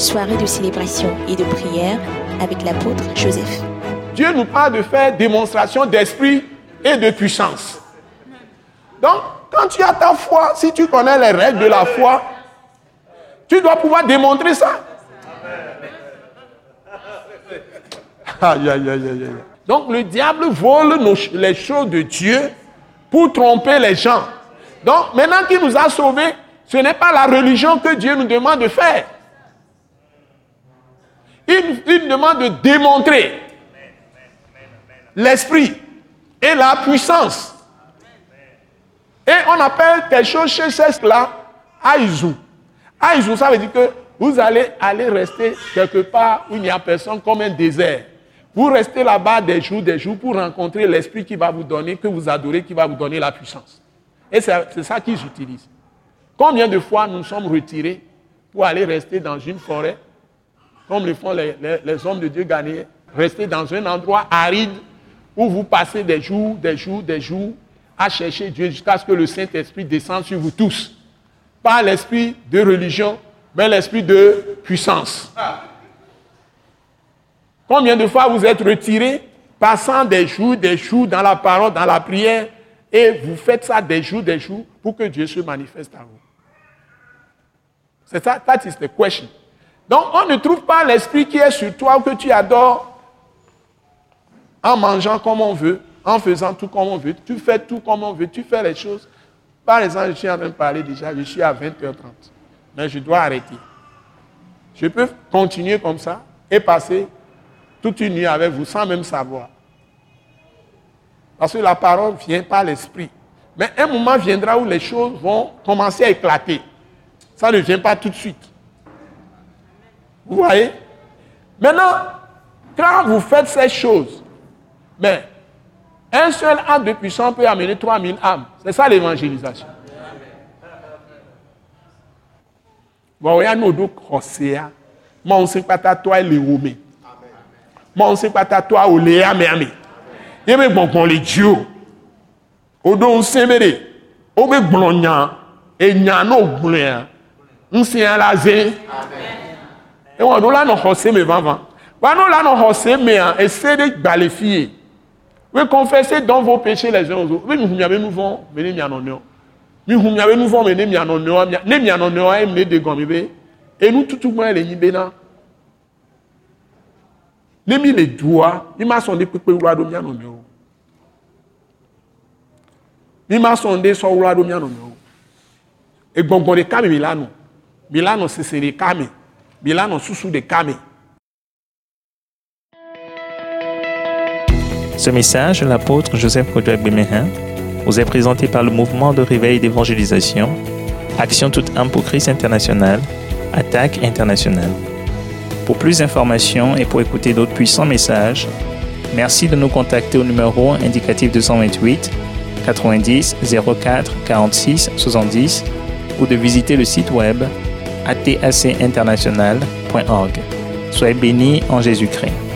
soirée de célébration et de prière avec l'apôtre Joseph. Dieu nous parle de faire démonstration d'esprit et de puissance. Donc, quand tu as ta foi, si tu connais les règles de la foi, tu dois pouvoir démontrer ça. Aïe, aïe, aïe. Donc, le diable vole les choses de Dieu pour tromper les gens. Donc, maintenant qu'il nous a sauvés, ce n'est pas la religion que Dieu nous demande de faire. Il, il demande de démontrer l'esprit et la puissance. Et on appelle quelque chose chez ces là Aïzou. Aïzou, ça veut dire que vous allez aller rester quelque part où il n'y a personne comme un désert. Vous restez là-bas des jours, des jours pour rencontrer l'esprit qui va vous donner, que vous adorez, qui va vous donner la puissance. Et c'est ça qu'ils utilisent. Combien de fois nous sommes retirés pour aller rester dans une forêt, comme le font les, hommes de Dieu gagnés, rester dans un endroit aride où vous passez des jours, des jours, des jours à chercher Dieu jusqu'à ce que le Saint-Esprit descende sur vous tous. Pas l'esprit de religion, mais l'esprit de puissance. Combien de fois vous êtes retirés, passant des jours, des jours dans la parole, dans la prière, et vous faites ça des jours, des jours, pour que Dieu se manifeste à vous? C'est ça, that is the question. Donc, on ne trouve pas l'esprit qui est sur toi que tu adores en mangeant comme on veut, en faisant tout comme on veut. Tu fais tout comme on veut, tu fais les choses. Par exemple, je suis en train de parler déjà, je suis à 20h30, mais je dois arrêter. Je peux continuer comme ça et passer toute une nuit avec vous sans même savoir. Parce que la parole vient par l'esprit. Mais un moment viendra où les choses vont commencer à éclater. Ça ne vient pas tout de suite. Vous voyez? Maintenant, quand vous faites ces choses, mais un seul âme de puissance peut amener 3000 âmes. C'est ça l'évangélisation. Bon, il y a nos deux crossés. Moi, on sait pas toi, les roumés. Moi, on sait pas toi, ou les amés. Il y a bon, be sait à la zé. Et on a là, nos crossés, mais vivants. Bah, nous, là, nos crossés, mais, essaie de balayer. Oui, confessez donc vos péchés les uns aux autres. Oui, nous avons nous vont venir nous avons nous avons nous vont venir nous avons nous avons nous avons nous avons et nous tout tout monde les yibena. Ne mi les doigts, il m'a sondé pour que nous avons nous Il m'a sondé sur nous avons nous Et bon bon les kami Milano. Milano c'est les kami. Sous sous des kami. Ce message, l'apôtre Joseph Kodouak Bemehin, vous est présenté par le mouvement de réveil d'évangélisation, Action toute âme pour Christ international, Attaque internationale. Pour plus d'informations et pour écouter d'autres puissants messages, merci de nous contacter au numéro indicatif 228 90 04 46 70 ou de visiter le site web atacinternational.org. Soyez bénis en Jésus-Christ.